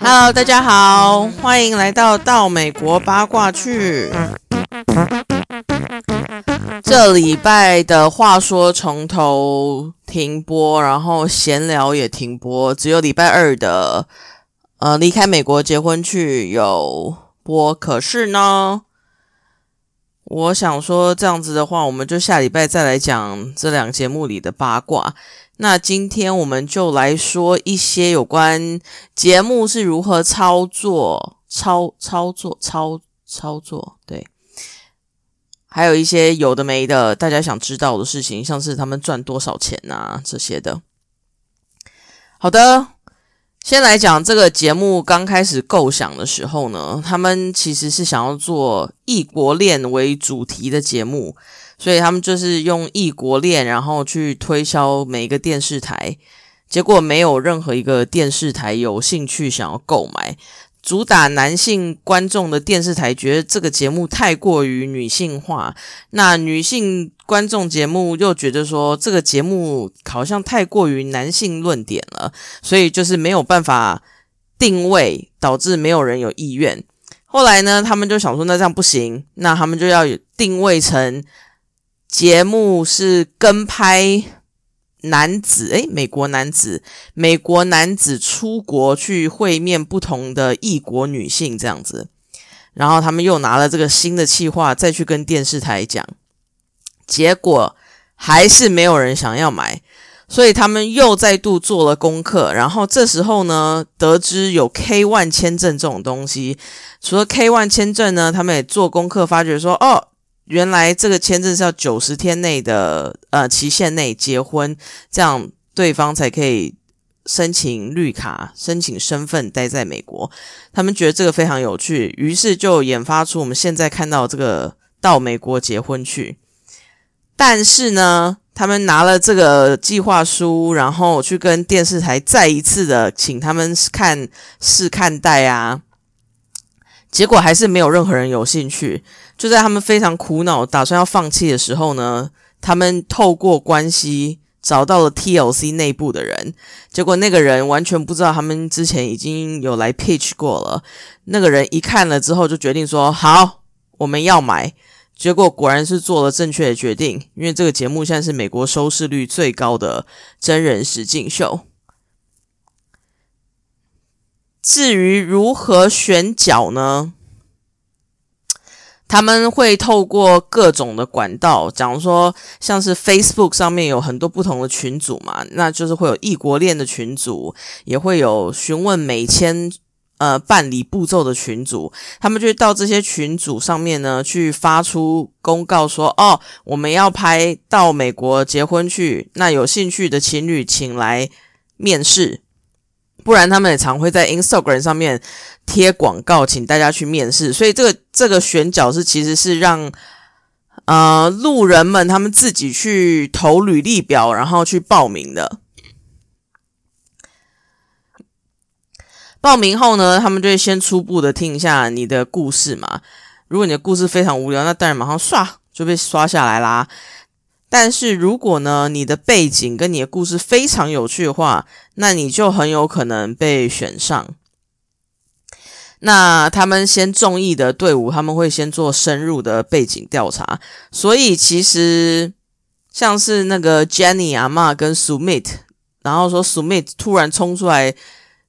Hello，大家好，欢迎来到到美国八卦去。这礼拜的话说从头停播，然后闲聊也停播，只有礼拜二的呃离开美国结婚去有播。可是呢，我想说这样子的话，我们就下礼拜再来讲这两个节目里的八卦。那今天我们就来说一些有关节目是如何操作、操操作、操操作，对，还有一些有的没的，大家想知道的事情，像是他们赚多少钱啊这些的。好的，先来讲这个节目刚开始构想的时候呢，他们其实是想要做异国恋为主题的节目。所以他们就是用异国恋，然后去推销每一个电视台，结果没有任何一个电视台有兴趣想要购买。主打男性观众的电视台觉得这个节目太过于女性化，那女性观众节目又觉得说这个节目好像太过于男性论点了，所以就是没有办法定位，导致没有人有意愿。后来呢，他们就想说，那这样不行，那他们就要定位成。节目是跟拍男子，诶，美国男子，美国男子出国去会面不同的异国女性这样子，然后他们又拿了这个新的企划再去跟电视台讲，结果还是没有人想要买，所以他们又再度做了功课，然后这时候呢，得知有 K one 签证这种东西，除了 K one 签证呢，他们也做功课，发觉说，哦。原来这个签证是要九十天内的呃期限内结婚，这样对方才可以申请绿卡、申请身份待在美国。他们觉得这个非常有趣，于是就研发出我们现在看到这个到美国结婚去。但是呢，他们拿了这个计划书，然后去跟电视台再一次的请他们看试看待啊，结果还是没有任何人有兴趣。就在他们非常苦恼、打算要放弃的时候呢，他们透过关系找到了 TLC 内部的人。结果那个人完全不知道他们之前已经有来 pitch 过了。那个人一看了之后，就决定说：“好，我们要买。”结果果然是做了正确的决定，因为这个节目现在是美国收视率最高的真人实境秀。至于如何选角呢？他们会透过各种的管道，假如说像是 Facebook 上面有很多不同的群组嘛，那就是会有异国恋的群组，也会有询问美签呃办理步骤的群组，他们就到这些群组上面呢去发出公告说，哦，我们要拍到美国结婚去，那有兴趣的情侣请来面试。不然他们也常会在 Instagram 上面贴广告，请大家去面试。所以这个这个选角是其实是让呃路人们他们自己去投履历表，然后去报名的。报名后呢，他们就会先初步的听一下你的故事嘛。如果你的故事非常无聊，那当然马上刷就被刷下来啦。但是如果呢，你的背景跟你的故事非常有趣的话，那你就很有可能被选上。那他们先中意的队伍，他们会先做深入的背景调查。所以其实像是那个 Jenny 阿妈跟 Sumit，然后说 Sumit 突然冲出来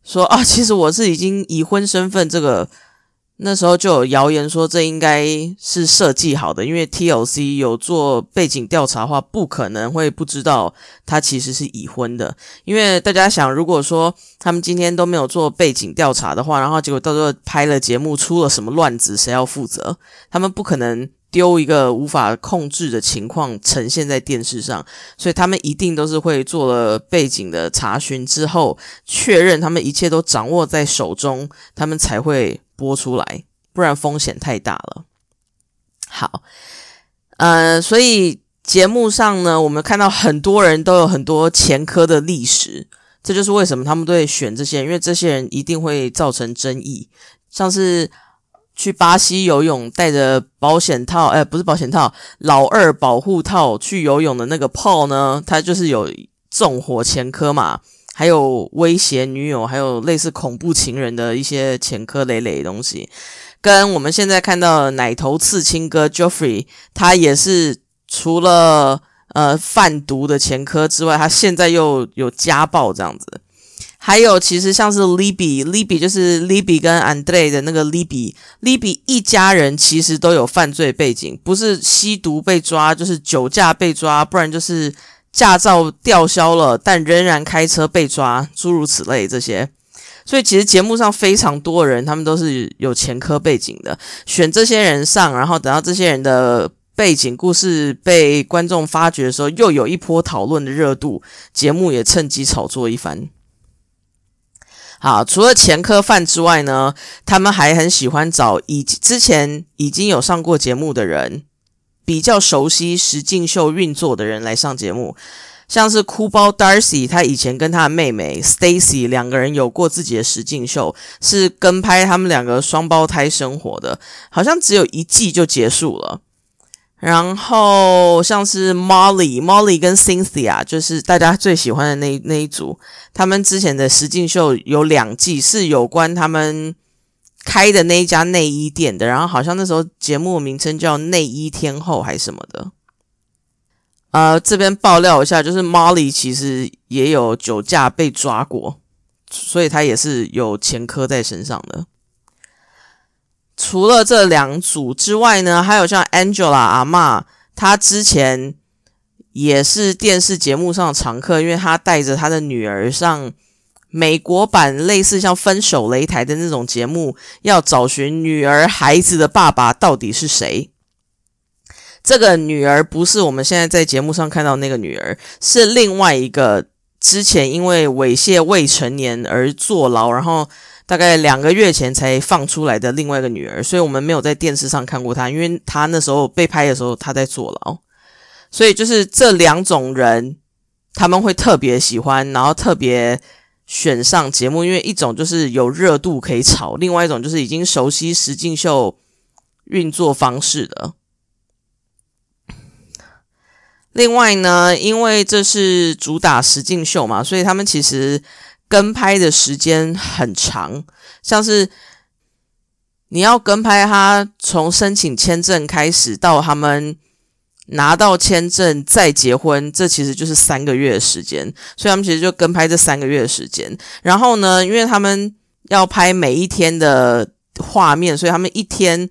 说啊，其实我是已经已婚身份这个。那时候就有谣言说这应该是设计好的，因为 TLC 有做背景调查的话，不可能会不知道他其实是已婚的。因为大家想，如果说他们今天都没有做背景调查的话，然后结果到时候拍了节目出了什么乱子，谁要负责？他们不可能丢一个无法控制的情况呈现在电视上，所以他们一定都是会做了背景的查询之后，确认他们一切都掌握在手中，他们才会。播出来，不然风险太大了。好，呃，所以节目上呢，我们看到很多人都有很多前科的历史，这就是为什么他们都会选这些人，因为这些人一定会造成争议。像是去巴西游泳，带着保险套，哎，不是保险套，老二保护套去游泳的那个 Paul 呢，他就是有纵火前科嘛，还有威胁女友，还有类似恐怖情人的一些前科累累的东西。跟我们现在看到的奶头刺青哥 Joffrey，他也是除了呃贩毒的前科之外，他现在又有家暴这样子。还有，其实像是 Libby，Libby 就是 Libby 跟 Andre 的那个 Libby，Libby 一家人其实都有犯罪背景，不是吸毒被抓，就是酒驾被抓，不然就是驾照吊销了，但仍然开车被抓，诸如此类这些。所以其实节目上非常多人，他们都是有前科背景的，选这些人上，然后等到这些人的背景故事被观众发掘的时候，又有一波讨论的热度，节目也趁机炒作一番。好，除了前科犯之外呢，他们还很喜欢找已之前已经有上过节目的人，比较熟悉实境秀运作的人来上节目，像是哭包 Darcy，他以前跟他的妹妹 Stacy 两个人有过自己的实境秀，是跟拍他们两个双胞胎生活的，好像只有一季就结束了。然后像是 Molly、Molly 跟 Cynthia，就是大家最喜欢的那那一组。他们之前的实境秀有两季，是有关他们开的那一家内衣店的。然后好像那时候节目名称叫《内衣天后》还是什么的。呃，这边爆料一下，就是 Molly 其实也有酒驾被抓过，所以他也是有前科在身上的。除了这两组之外呢，还有像 Angela 阿妈，她之前也是电视节目上的常客，因为她带着她的女儿上美国版类似像分手擂台的那种节目，要找寻女儿孩子的爸爸到底是谁。这个女儿不是我们现在在节目上看到那个女儿，是另外一个之前因为猥亵未成年而坐牢，然后。大概两个月前才放出来的另外一个女儿，所以我们没有在电视上看过她，因为她那时候被拍的时候她在坐牢，所以就是这两种人他们会特别喜欢，然后特别选上节目，因为一种就是有热度可以炒，另外一种就是已经熟悉实境秀运作方式的。另外呢，因为这是主打实境秀嘛，所以他们其实。跟拍的时间很长，像是你要跟拍他从申请签证开始到他们拿到签证再结婚，这其实就是三个月的时间。所以他们其实就跟拍这三个月的时间。然后呢，因为他们要拍每一天的画面，所以他们一天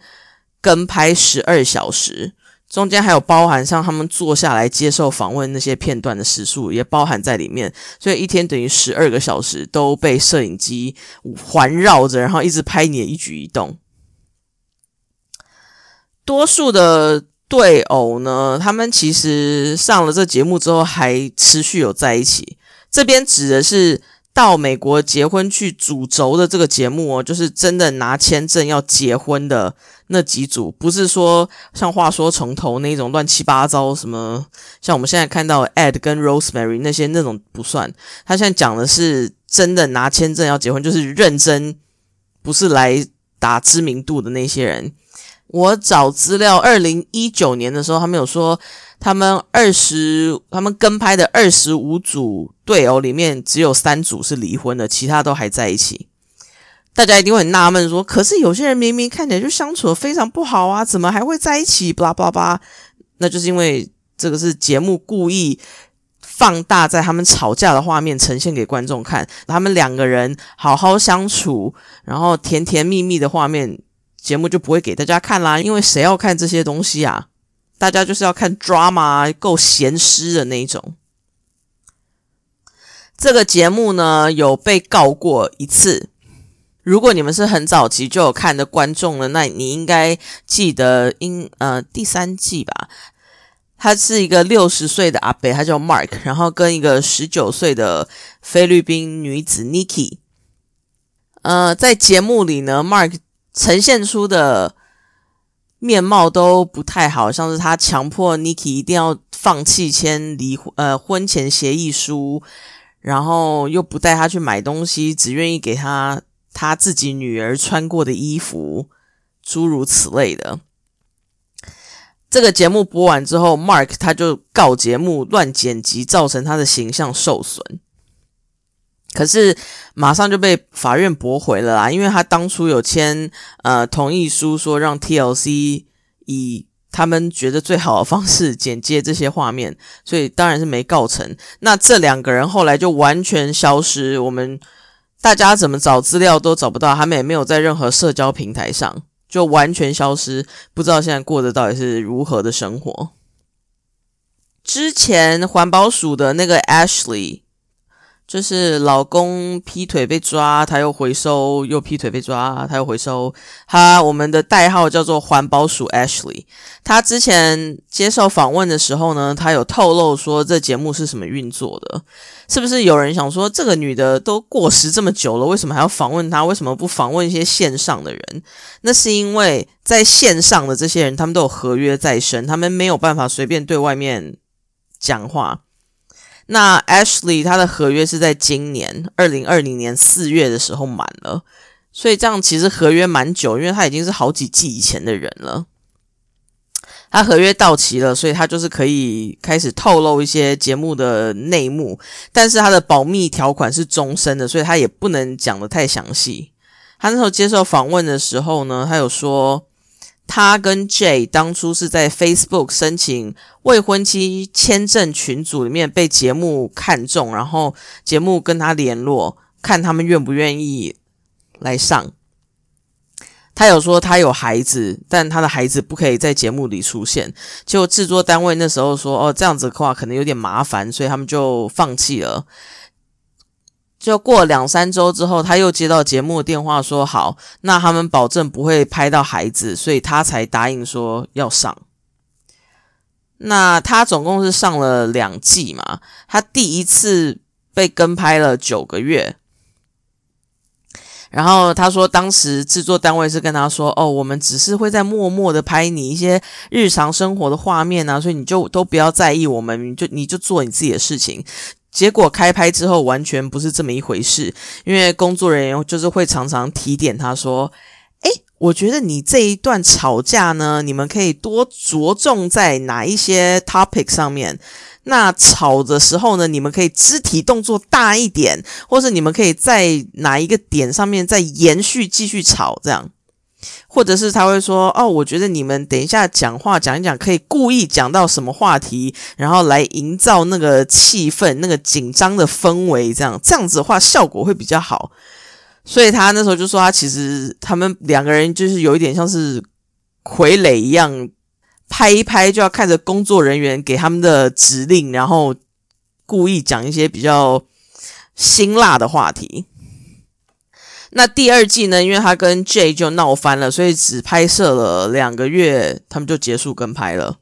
跟拍十二小时。中间还有包含像他们坐下来接受访问那些片段的时数也包含在里面，所以一天等于十二个小时都被摄影机环绕着，然后一直拍你的一举一动。多数的对偶呢，他们其实上了这节目之后还持续有在一起。这边指的是到美国结婚去主轴的这个节目哦，就是真的拿签证要结婚的。那几组不是说像话说从头那种乱七八糟什么，像我们现在看到 Ed 跟 Rosemary 那些那种不算。他现在讲的是真的拿签证要结婚，就是认真，不是来打知名度的那些人。我找资料，二零一九年的时候，他们有说他们二十他们跟拍的二十五组队友里面，只有三组是离婚的，其他都还在一起。大家一定会很纳闷，说：“可是有些人明明看起来就相处的非常不好啊，怎么还会在一起？”巴拉巴拉巴，那就是因为这个是节目故意放大在他们吵架的画面呈现给观众看，他们两个人好好相处，然后甜甜蜜蜜的画面，节目就不会给大家看啦。因为谁要看这些东西啊？大家就是要看 drama 够咸湿的那一种。这个节目呢，有被告过一次。如果你们是很早期就有看的观众了，那你应该记得，应呃第三季吧，他是一个六十岁的阿伯，他叫 Mark，然后跟一个十九岁的菲律宾女子 Niki 呃，在节目里呢，Mark 呈现出的面貌都不太好，像是他强迫 Niki 一定要放弃签离婚呃婚前协议书，然后又不带他去买东西，只愿意给他。他自己女儿穿过的衣服，诸如此类的。这个节目播完之后，Mark 他就告节目乱剪辑，造成他的形象受损。可是马上就被法院驳回了啦，因为他当初有签呃同意书，说让 TLC 以他们觉得最好的方式剪接这些画面，所以当然是没告成。那这两个人后来就完全消失，我们大家怎么找资料都找不到，他们也没有在任何社交平台上，就完全消失，不知道现在过的到底是如何的生活。之前环保署的那个 Ashley。就是老公劈腿被抓，他又回收；又劈腿被抓，他又回收。他我们的代号叫做环保鼠 Ashley。他之前接受访问的时候呢，他有透露说这节目是什么运作的。是不是有人想说，这个女的都过时这么久了，为什么还要访问她？为什么不访问一些线上的人？那是因为在线上的这些人，他们都有合约在身，他们没有办法随便对外面讲话。那 Ashley 他的合约是在今年二零二零年四月的时候满了，所以这样其实合约蛮久，因为他已经是好几季以前的人了。他合约到期了，所以他就是可以开始透露一些节目的内幕，但是他的保密条款是终身的，所以他也不能讲的太详细。他那时候接受访问的时候呢，他有说。他跟 J 当初是在 Facebook 申请未婚妻签证群组里面被节目看中，然后节目跟他联络，看他们愿不愿意来上。他有说他有孩子，但他的孩子不可以在节目里出现。结果制作单位那时候说：“哦，这样子的话可能有点麻烦，所以他们就放弃了。”就过两三周之后，他又接到节目的电话，说好，那他们保证不会拍到孩子，所以他才答应说要上。那他总共是上了两季嘛，他第一次被跟拍了九个月，然后他说当时制作单位是跟他说，哦，我们只是会在默默的拍你一些日常生活的画面啊，所以你就都不要在意我们，就你就做你自己的事情。结果开拍之后完全不是这么一回事，因为工作人员就是会常常提点他说：“哎，我觉得你这一段吵架呢，你们可以多着重在哪一些 topic 上面。那吵的时候呢，你们可以肢体动作大一点，或是你们可以在哪一个点上面再延续继续吵这样。”或者是他会说哦，我觉得你们等一下讲话讲一讲，可以故意讲到什么话题，然后来营造那个气氛、那个紧张的氛围，这样这样子的话效果会比较好。所以他那时候就说，他其实他们两个人就是有一点像是傀儡一样，拍一拍就要看着工作人员给他们的指令，然后故意讲一些比较辛辣的话题。那第二季呢？因为他跟 J 就闹翻了，所以只拍摄了两个月，他们就结束跟拍了。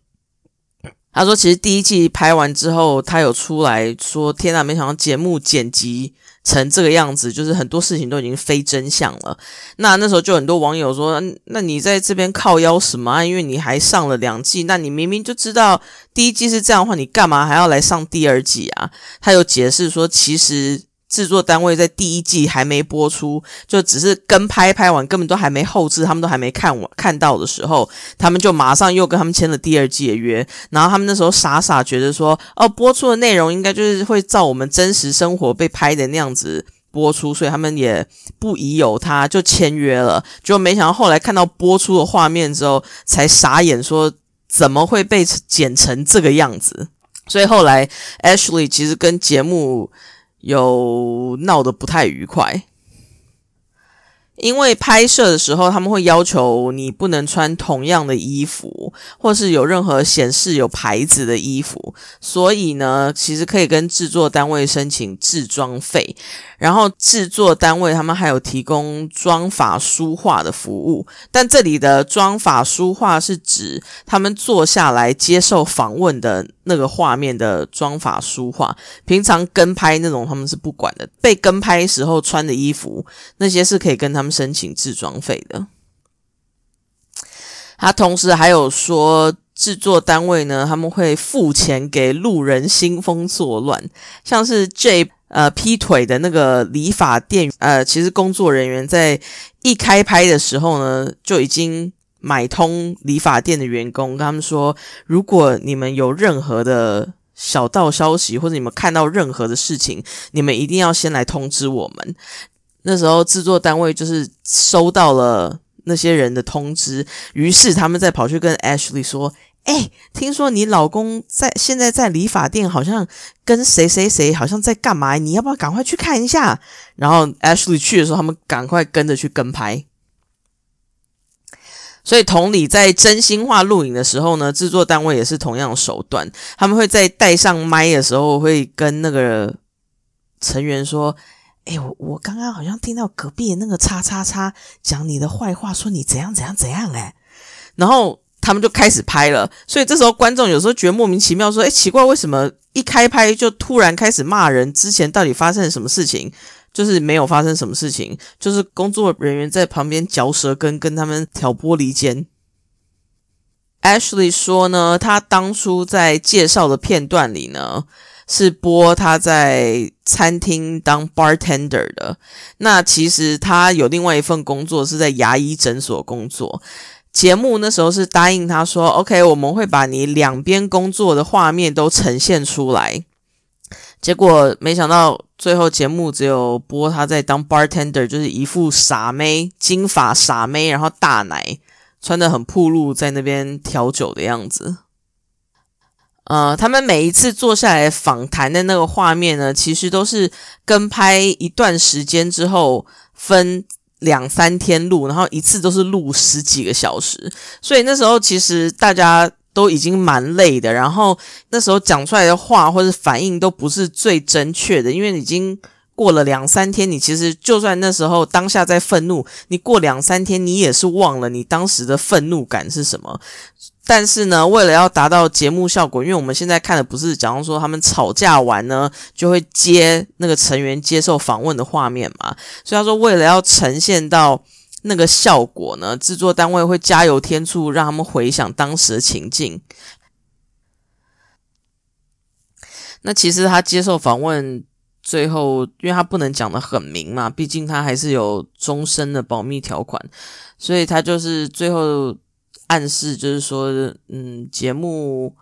他说，其实第一季拍完之后，他有出来说：“天哪，没想到节目剪辑成这个样子，就是很多事情都已经非真相了。”那那时候就很多网友说：“那你在这边靠腰什么啊？因为你还上了两季，那你明明就知道第一季是这样的话，你干嘛还要来上第二季啊？”他有解释说，其实。制作单位在第一季还没播出，就只是跟拍拍完，根本都还没后置，他们都还没看完看到的时候，他们就马上又跟他们签了第二季的约。然后他们那时候傻傻觉得说，哦，播出的内容应该就是会照我们真实生活被拍的那样子播出，所以他们也不疑有他，就签约了。就没想到后来看到播出的画面之后，才傻眼，说怎么会被剪成这个样子？所以后来 Ashley 其实跟节目。有闹得不太愉快。因为拍摄的时候，他们会要求你不能穿同样的衣服，或是有任何显示有牌子的衣服，所以呢，其实可以跟制作单位申请制装费。然后制作单位他们还有提供妆法书画的服务，但这里的妆法书画是指他们坐下来接受访问的那个画面的妆法书画，平常跟拍那种他们是不管的。被跟拍时候穿的衣服那些是可以跟他们申请制装费的。他同时还有说，制作单位呢他们会付钱给路人兴风作乱，像是 J。呃劈腿的那个理发店，呃，其实工作人员在一开拍的时候呢，就已经买通理发店的员工，跟他们说，如果你们有任何的小道消息，或者你们看到任何的事情，你们一定要先来通知我们。那时候制作单位就是收到了那些人的通知，于是他们再跑去跟 Ashley 说：“哎，听说你老公在现在在理发店，好像跟谁谁谁好像在干嘛？你要不要赶快去看一下？”然后 Ashley 去的时候，他们赶快跟着去跟拍。所以同理，在真心话录影的时候呢，制作单位也是同样的手段，他们会在带上麦的时候，会跟那个成员说。哎，我我刚刚好像听到隔壁那个叉叉叉讲你的坏话，说你怎样怎样怎样哎，然后他们就开始拍了，所以这时候观众有时候觉得莫名其妙，说哎奇怪，为什么一开拍就突然开始骂人？之前到底发生了什么事情？就是没有发生什么事情，就是工作人员在旁边嚼舌根，跟他们挑拨离间。Ashley 说呢，他当初在介绍的片段里呢。是播他在餐厅当 bartender 的。那其实他有另外一份工作是在牙医诊所工作。节目那时候是答应他说：“OK，我们会把你两边工作的画面都呈现出来。”结果没想到最后节目只有播他在当 bartender，就是一副傻妹、金发傻妹，然后大奶，穿的很暴露，在那边调酒的样子。呃，他们每一次坐下来访谈的那个画面呢，其实都是跟拍一段时间之后分两三天录，然后一次都是录十几个小时，所以那时候其实大家都已经蛮累的，然后那时候讲出来的话或者反应都不是最正确的，因为已经过了两三天，你其实就算那时候当下在愤怒，你过两三天你也是忘了你当时的愤怒感是什么。但是呢，为了要达到节目效果，因为我们现在看的不是，假如说他们吵架完呢，就会接那个成员接受访问的画面嘛，所以他说，为了要呈现到那个效果呢，制作单位会加油添醋，让他们回想当时的情境。那其实他接受访问最后，因为他不能讲的很明嘛，毕竟他还是有终身的保密条款，所以他就是最后。暗示就是说，嗯，节目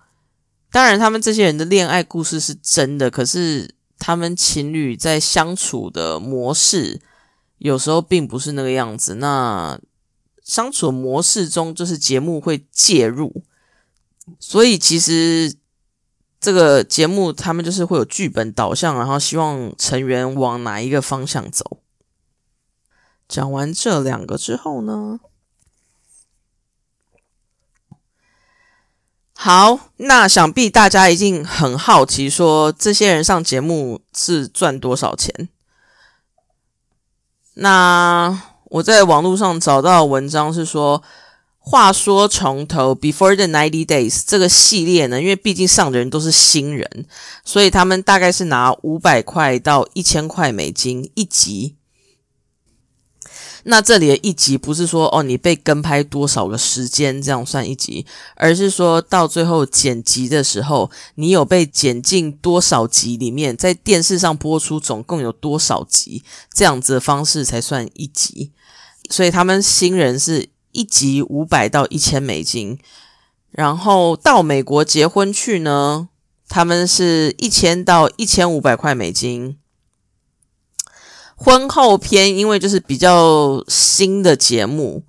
当然他们这些人的恋爱故事是真的，可是他们情侣在相处的模式有时候并不是那个样子。那相处模式中，就是节目会介入，所以其实这个节目他们就是会有剧本导向，然后希望成员往哪一个方向走。讲完这两个之后呢？好，那想必大家一定很好奇，说这些人上节目是赚多少钱？那我在网络上找到文章是说，话说从头，Before the Ninety Days 这个系列呢，因为毕竟上的人都是新人，所以他们大概是拿五百块到一千块美金一集。那这里的一集不是说哦，你被跟拍多少个时间这样算一集，而是说到最后剪辑的时候，你有被剪进多少集里面，在电视上播出总共有多少集，这样子的方式才算一集。所以他们新人是一集五百到一千美金，然后到美国结婚去呢，他们是一千到一千五百块美金。婚后篇，因为就是比较新的节目，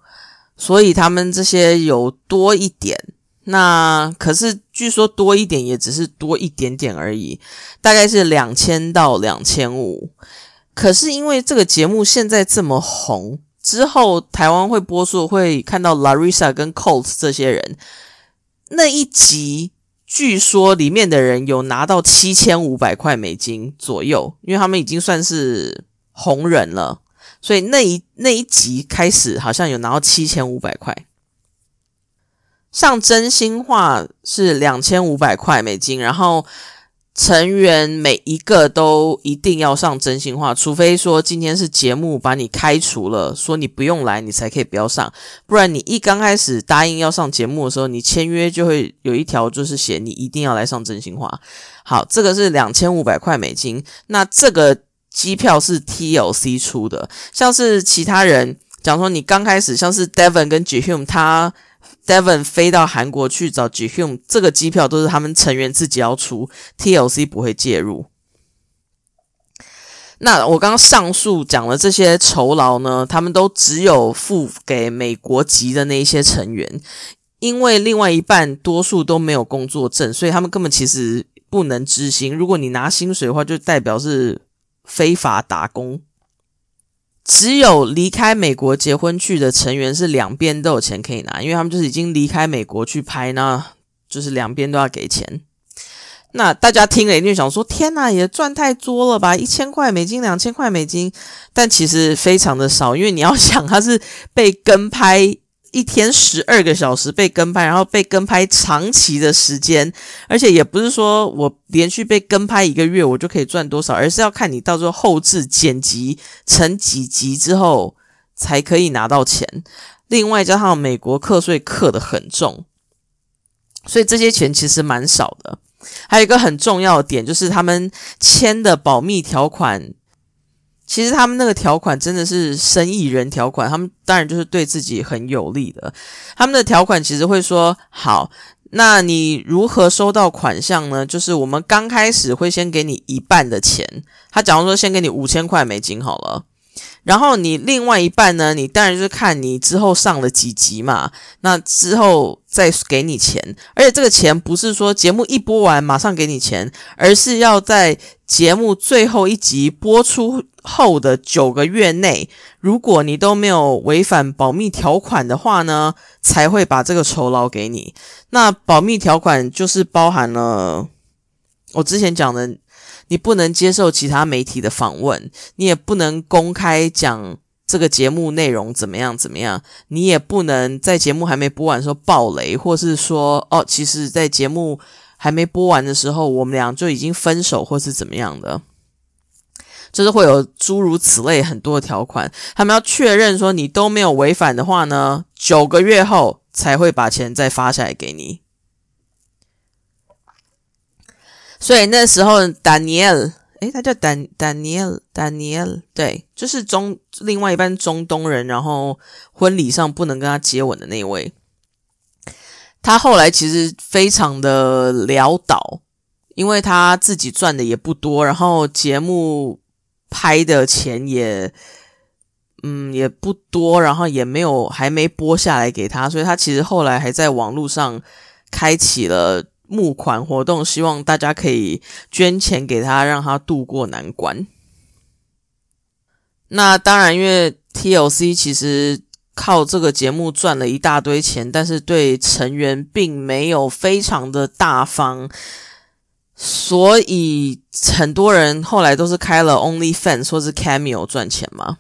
所以他们这些有多一点。那可是据说多一点也只是多一点点而已，大概是两千到两千五。可是因为这个节目现在这么红，之后台湾会播出，会看到 Larissa 跟 Colt 这些人那一集，据说里面的人有拿到七千五百块美金左右，因为他们已经算是。红人了，所以那一那一集开始好像有拿到七千五百块，上真心话是两千五百块美金，然后成员每一个都一定要上真心话，除非说今天是节目把你开除了，说你不用来，你才可以不要上。不然你一刚开始答应要上节目的时候，你签约就会有一条就是写你一定要来上真心话。好，这个是两千五百块美金。那这个机票是 TLC 出的，像是其他人讲说你刚开始像是 Devon 跟 Jihum 他。Devon 飞到韩国去找 Jihum，这个机票都是他们成员自己要出，TLC 不会介入。那我刚刚上述讲的这些酬劳呢，他们都只有付给美国籍的那一些成员，因为另外一半多数都没有工作证，所以他们根本其实不能执行。如果你拿薪水的话，就代表是非法打工。只有离开美国结婚去的成员是两边都有钱可以拿，因为他们就是已经离开美国去拍，那就是两边都要给钱。那大家听了一定想说：“天哪，也赚太多了吧？一千块美金，两千块美金。”但其实非常的少，因为你要想，他是被跟拍。一天十二个小时被跟拍，然后被跟拍长期的时间，而且也不是说我连续被跟拍一个月我就可以赚多少，而是要看你到时候后置剪辑成几集之后才可以拿到钱。另外加上美国课税课的很重，所以这些钱其实蛮少的。还有一个很重要的点就是他们签的保密条款。其实他们那个条款真的是生意人条款，他们当然就是对自己很有利的。他们的条款其实会说：好，那你如何收到款项呢？就是我们刚开始会先给你一半的钱，他假如说先给你五千块美金好了。然后你另外一半呢？你当然就是看你之后上了几集嘛，那之后再给你钱。而且这个钱不是说节目一播完马上给你钱，而是要在节目最后一集播出后的九个月内，如果你都没有违反保密条款的话呢，才会把这个酬劳给你。那保密条款就是包含了我之前讲的。你不能接受其他媒体的访问，你也不能公开讲这个节目内容怎么样怎么样，你也不能在节目还没播完的时候爆雷，或是说哦，其实，在节目还没播完的时候，我们俩就已经分手，或是怎么样的，就是会有诸如此类很多的条款，他们要确认说你都没有违反的话呢，九个月后才会把钱再发下来给你。所以那时候，Daniel，诶，他叫 Dan Daniel，Daniel，对，就是中另外一半中东人，然后婚礼上不能跟他接吻的那位，他后来其实非常的潦倒，因为他自己赚的也不多，然后节目拍的钱也，嗯，也不多，然后也没有还没播下来给他，所以他其实后来还在网络上开启了。募款活动，希望大家可以捐钱给他，让他渡过难关。那当然，因为 TLC 其实靠这个节目赚了一大堆钱，但是对成员并没有非常的大方，所以很多人后来都是开了 OnlyFans 或是 Cameo 赚钱嘛。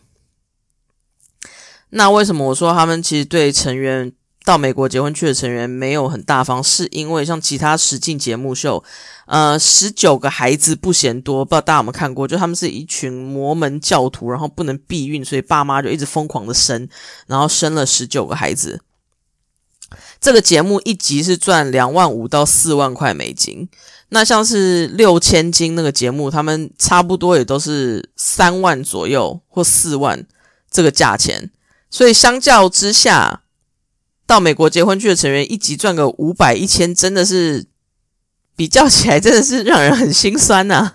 那为什么我说他们其实对成员？到美国结婚去的成员没有很大方，是因为像其他实境节目秀，呃，十九个孩子不嫌多，不知道大家有没有看过？就他们是一群摩门教徒，然后不能避孕，所以爸妈就一直疯狂的生，然后生了十九个孩子。这个节目一集是赚两万五到四万块美金，那像是六千金那个节目，他们差不多也都是三万左右或四万这个价钱，所以相较之下。到美国结婚去的成员一集赚个五百一千，真的是比较起来，真的是让人很心酸呐。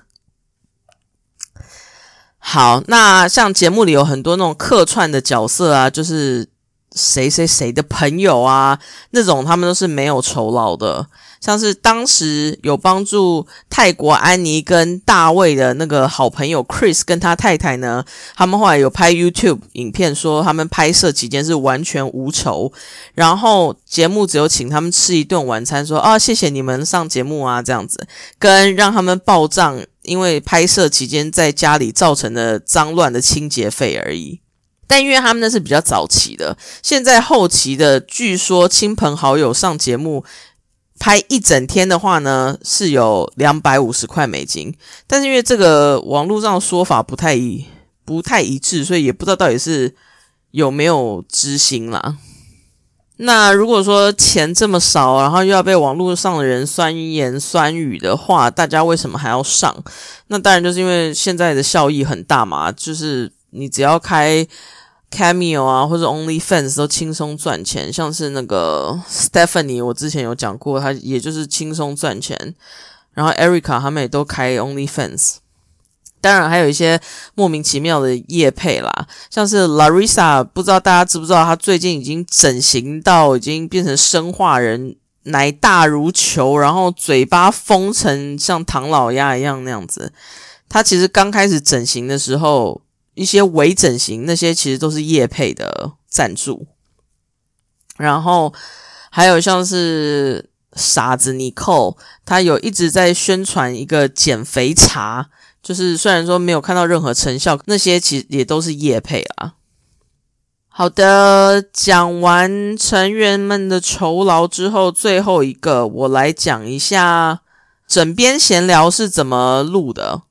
好，那像节目里有很多那种客串的角色啊，就是谁谁谁的朋友啊，那种他们都是没有酬劳的。像是当时有帮助泰国安妮跟大卫的那个好朋友 Chris 跟他太太呢，他们后来有拍 YouTube 影片，说他们拍摄期间是完全无酬，然后节目只有请他们吃一顿晚餐，说啊谢谢你们上节目啊这样子，跟让他们报账，因为拍摄期间在家里造成的脏乱的清洁费而已。但因为他们那是比较早期的，现在后期的，据说亲朋好友上节目。拍一整天的话呢，是有两百五十块美金。但是因为这个网络上的说法不太一不太一致，所以也不知道到底是有没有知心啦。那如果说钱这么少，然后又要被网络上的人酸言酸语的话，大家为什么还要上？那当然就是因为现在的效益很大嘛，就是你只要开 Cameo 啊或者 OnlyFans 都轻松赚钱，像是那个 Stephanie，我之前有讲过，他也就是轻松赚钱，然后 Erica 他们也都开 OnlyFans。当然，还有一些莫名其妙的叶配啦，像是 Larissa，不知道大家知不知道，她最近已经整形到已经变成生化人，奶大如球，然后嘴巴封成像唐老鸭一样那样子。她其实刚开始整形的时候，一些微整形那些其实都是叶配的赞助。然后还有像是傻子尼寇，他有一直在宣传一个减肥茶。就是虽然说没有看到任何成效，那些其实也都是业配啊。好的，讲完成员们的酬劳之后，最后一个我来讲一下枕边闲聊是怎么录的。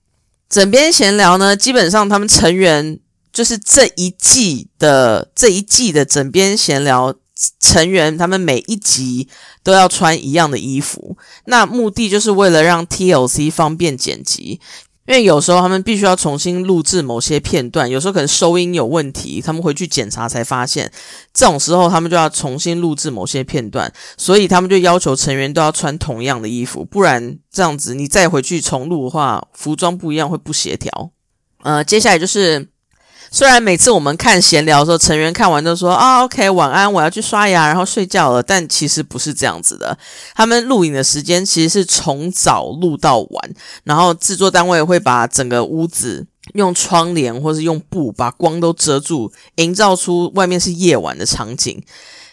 枕边闲聊呢，基本上他们成员就是这一季的这一季的枕边闲聊成员，他们每一集都要穿一样的衣服，那目的就是为了让 TLC 方便剪辑。因为有时候他们必须要重新录制某些片段，有时候可能收音有问题，他们回去检查才发现，这种时候他们就要重新录制某些片段，所以他们就要求成员都要穿同样的衣服，不然这样子你再回去重录的话，服装不一样会不协调。呃，接下来就是。虽然每次我们看闲聊的时候，成员看完都说啊，OK，晚安，我要去刷牙，然后睡觉了。但其实不是这样子的，他们录影的时间其实是从早录到晚，然后制作单位会把整个屋子用窗帘或是用布把光都遮住，营造出外面是夜晚的场景。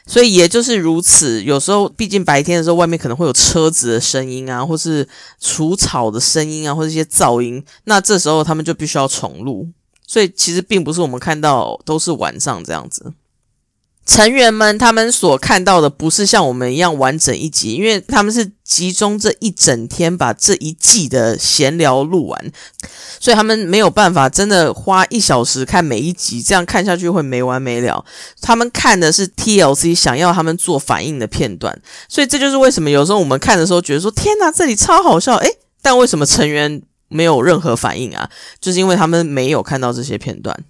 所以也就是如此，有时候毕竟白天的时候，外面可能会有车子的声音啊，或是除草的声音啊，或者一些噪音，那这时候他们就必须要重录。所以其实并不是我们看到都是晚上这样子，成员们他们所看到的不是像我们一样完整一集，因为他们是集中这一整天把这一季的闲聊录完，所以他们没有办法真的花一小时看每一集，这样看下去会没完没了。他们看的是 TLC 想要他们做反应的片段，所以这就是为什么有时候我们看的时候觉得说天哪，这里超好笑，诶，但为什么成员？没有任何反应啊，就是因为他们没有看到这些片段。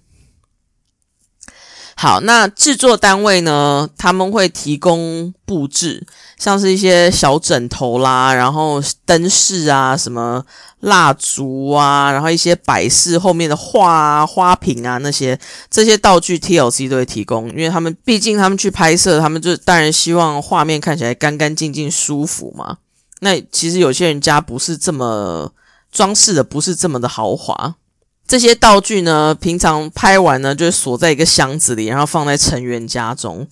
好，那制作单位呢？他们会提供布置，像是一些小枕头啦，然后灯饰啊，什么蜡烛啊，然后一些摆饰后面的画啊、花瓶啊那些这些道具，TLC 都会提供，因为他们毕竟他们去拍摄，他们就当然希望画面看起来干干净净、舒服嘛。那其实有些人家不是这么。装饰的不是这么的豪华，这些道具呢，平常拍完呢，就锁在一个箱子里，然后放在成员家中。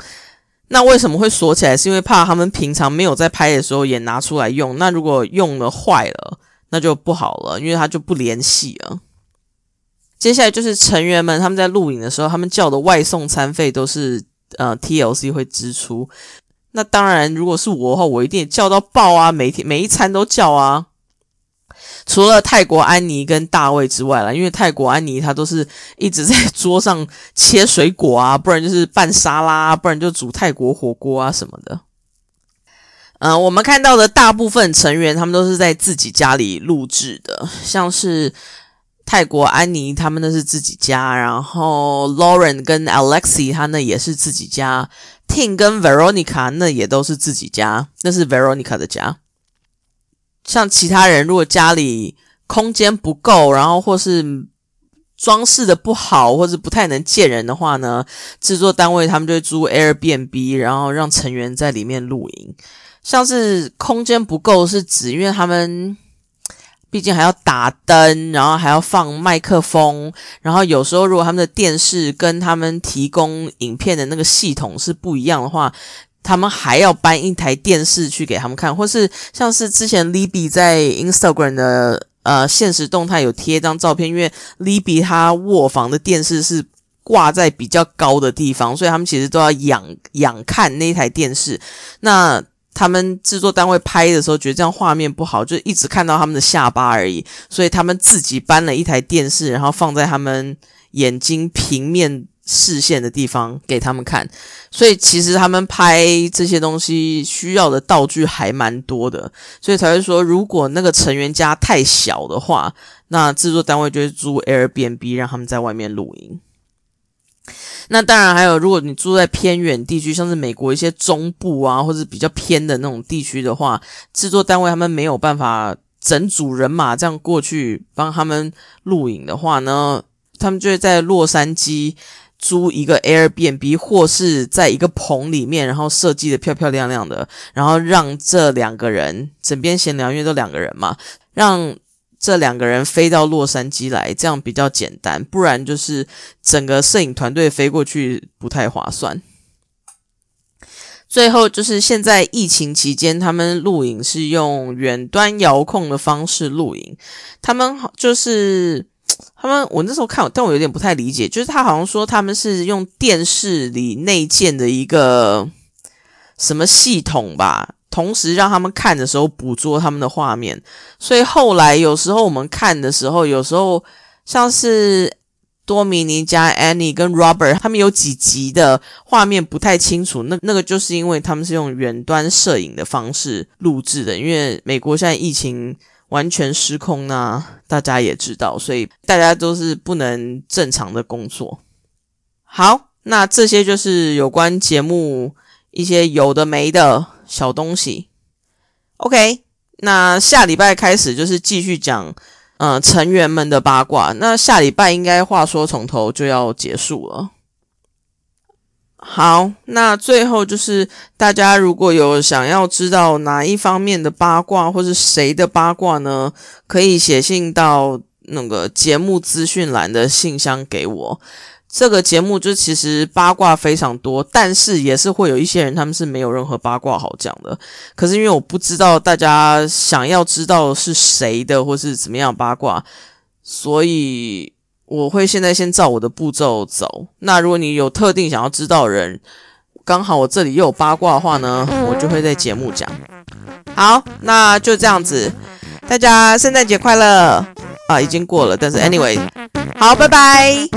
那为什么会锁起来？是因为怕他们平常没有在拍的时候也拿出来用。那如果用了坏了，那就不好了，因为它就不联系了。接下来就是成员们他们在录影的时候，他们叫的外送餐费都是呃 TLC 会支出。那当然，如果是我的话，我一定叫到爆啊，每天每一餐都叫啊。除了泰国安妮跟大卫之外啦，因为泰国安妮她都是一直在桌上切水果啊，不然就是拌沙拉，不然就煮泰国火锅啊什么的。嗯，我们看到的大部分成员他们都是在自己家里录制的，像是泰国安妮他们那是自己家，然后 Lauren 跟 Alexi 他那也是自己家，Tin 跟 Veronica 那也都是自己家，那是 Veronica 的家。像其他人，如果家里空间不够，然后或是装饰的不好，或是不太能见人的话呢，制作单位他们就会租 Airbnb，然后让成员在里面露营。像是空间不够，是指因为他们毕竟还要打灯，然后还要放麦克风，然后有时候如果他们的电视跟他们提供影片的那个系统是不一样的话。他们还要搬一台电视去给他们看，或是像是之前 Libby 在 Instagram 的呃现实动态有贴一张照片，因为 Libby 他卧房的电视是挂在比较高的地方，所以他们其实都要仰仰看那台电视。那他们制作单位拍的时候觉得这样画面不好，就一直看到他们的下巴而已，所以他们自己搬了一台电视，然后放在他们眼睛平面视线的地方给他们看。所以其实他们拍这些东西需要的道具还蛮多的，所以才会说，如果那个成员家太小的话，那制作单位就会租 Airbnb 让他们在外面露营。那当然还有，如果你住在偏远地区，像是美国一些中部啊，或者比较偏的那种地区的话，制作单位他们没有办法整组人马这样过去帮他们录影的话呢，他们就会在洛杉矶租一个 Airbnb，或是在一个棚里面，然后设计的漂漂亮亮的，然后让这两个人枕边闲聊，因为都两个人嘛，让。这两个人飞到洛杉矶来，这样比较简单，不然就是整个摄影团队飞过去不太划算。最后就是现在疫情期间，他们录影是用远端遥控的方式录影。他们就是他们，我那时候看，但我有点不太理解，就是他好像说他们是用电视里内建的一个什么系统吧。同时让他们看的时候捕捉他们的画面，所以后来有时候我们看的时候，有时候像是多米尼加安妮跟 Robert 他们有几集的画面不太清楚，那那个就是因为他们是用远端摄影的方式录制的，因为美国现在疫情完全失控呢，大家也知道，所以大家都是不能正常的工作。好，那这些就是有关节目一些有的没的。小东西，OK，那下礼拜开始就是继续讲，嗯，成员们的八卦。那下礼拜应该话说从头就要结束了。好，那最后就是大家如果有想要知道哪一方面的八卦，或是谁的八卦呢，可以写信到那个节目资讯栏的信箱给我。这个节目就其实八卦非常多，但是也是会有一些人他们是没有任何八卦好讲的。可是因为我不知道大家想要知道是谁的或是怎么样八卦，所以我会现在先照我的步骤走。那如果你有特定想要知道人，刚好我这里又有八卦的话呢，我就会在节目讲。好，那就这样子，大家圣诞节快乐啊！已经过了，但是 anyway，好，拜拜。